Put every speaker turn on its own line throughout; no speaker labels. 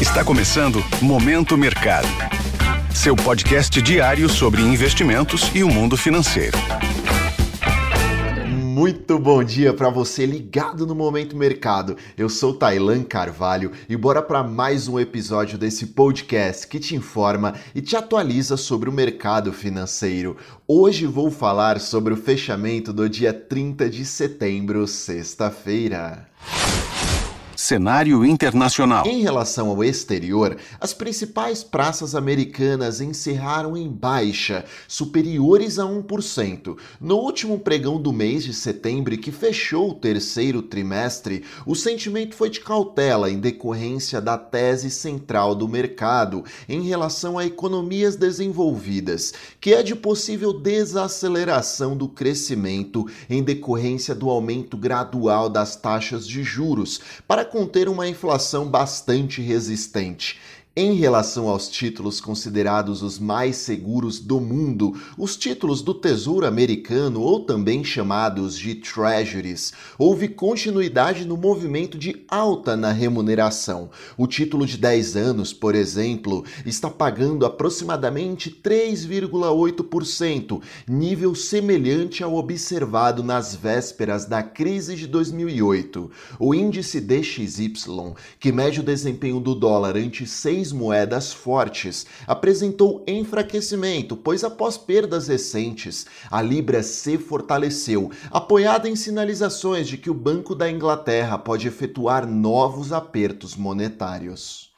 Está começando Momento Mercado. Seu podcast diário sobre investimentos e o mundo financeiro.
Muito bom dia para você ligado no Momento Mercado. Eu sou Tailan Carvalho e bora para mais um episódio desse podcast que te informa e te atualiza sobre o mercado financeiro. Hoje vou falar sobre o fechamento do dia 30 de setembro, sexta-feira.
Cenário internacional.
Em relação ao exterior, as principais praças americanas encerraram em baixa, superiores a 1%. No último pregão do mês de setembro, que fechou o terceiro trimestre, o sentimento foi de cautela em decorrência da tese central do mercado em relação a economias desenvolvidas, que é de possível desaceleração do crescimento em decorrência do aumento gradual das taxas de juros para conter uma inflação bastante resistente. Em relação aos títulos considerados os mais seguros do mundo, os títulos do Tesouro Americano, ou também chamados de Treasuries, houve continuidade no movimento de alta na remuneração. O título de 10 anos, por exemplo, está pagando aproximadamente 3,8%, nível semelhante ao observado nas vésperas da crise de 2008. O índice DXY, que mede o desempenho do dólar ante 6 moedas fortes, apresentou enfraquecimento, pois após perdas recentes, a libra se fortaleceu, apoiada em sinalizações de que o Banco da Inglaterra pode efetuar novos apertos monetários.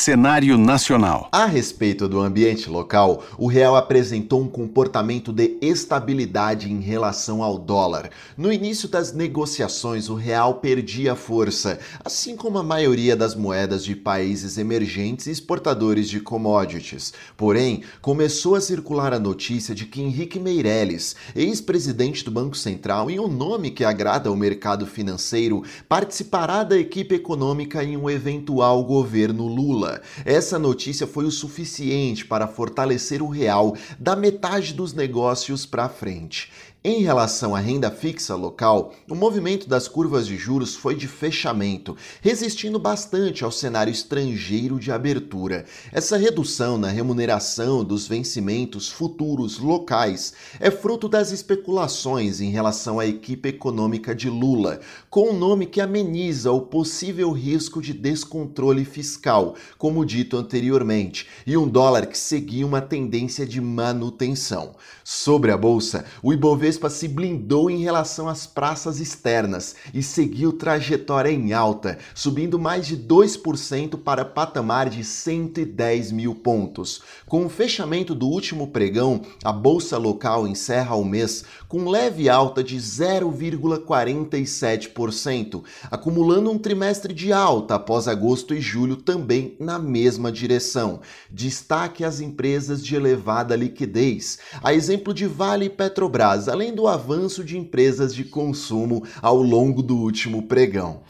Cenário nacional.
A respeito do ambiente local, o real apresentou um comportamento de estabilidade em relação ao dólar. No início das negociações, o real perdia força, assim como a maioria das moedas de países emergentes e exportadores de commodities. Porém, começou a circular a notícia de que Henrique Meirelles, ex-presidente do Banco Central e um nome que agrada ao mercado financeiro, participará da equipe econômica em um eventual governo Lula. Lula. Essa notícia foi o suficiente para fortalecer o real da metade dos negócios para frente. Em relação à renda fixa local, o movimento das curvas de juros foi de fechamento, resistindo bastante ao cenário estrangeiro de abertura. Essa redução na remuneração dos vencimentos futuros locais é fruto das especulações em relação à equipe econômica de Lula, com um nome que ameniza o possível risco de descontrole fiscal, como dito anteriormente, e um dólar que seguia uma tendência de manutenção. Sobre a bolsa, o Ibovespa Ibovespa se blindou em relação às praças externas e seguiu trajetória em alta, subindo mais de 2% para patamar de 110 mil pontos. Com o fechamento do último pregão, a bolsa local encerra o mês com leve alta de 0,47%, acumulando um trimestre de alta após agosto e julho também na mesma direção. Destaque as empresas de elevada liquidez, a exemplo de Vale e Petrobras, além do avanço de empresas de consumo ao longo do último pregão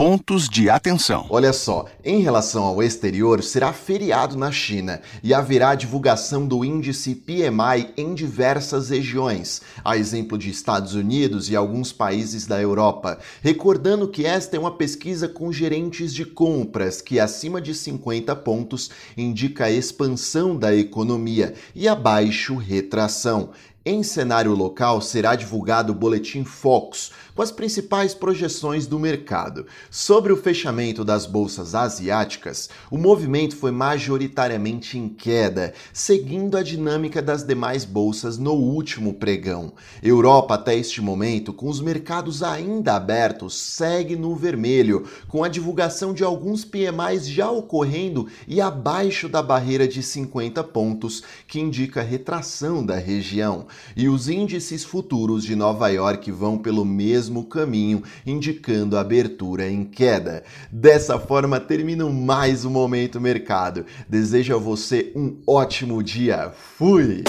pontos de atenção.
Olha só, em relação ao exterior, será feriado na China e haverá divulgação do índice PMI em diversas regiões, a exemplo de Estados Unidos e alguns países da Europa. Recordando que esta é uma pesquisa com gerentes de compras que acima de 50 pontos indica a expansão da economia e abaixo retração. Em cenário local, será divulgado o Boletim Focus, com as principais projeções do mercado. Sobre o fechamento das bolsas asiáticas, o movimento foi majoritariamente em queda, seguindo a dinâmica das demais bolsas no último pregão. Europa, até este momento, com os mercados ainda abertos, segue no vermelho, com a divulgação de alguns PMIs já ocorrendo e abaixo da barreira de 50 pontos, que indica retração da região e os índices futuros de Nova York vão pelo mesmo caminho, indicando abertura em queda. Dessa forma, termino mais um Momento Mercado. Desejo a você um ótimo dia. Fui!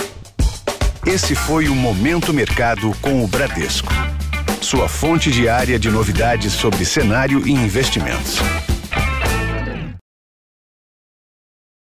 Esse foi o Momento Mercado com o Bradesco. Sua fonte diária de novidades sobre cenário e investimentos.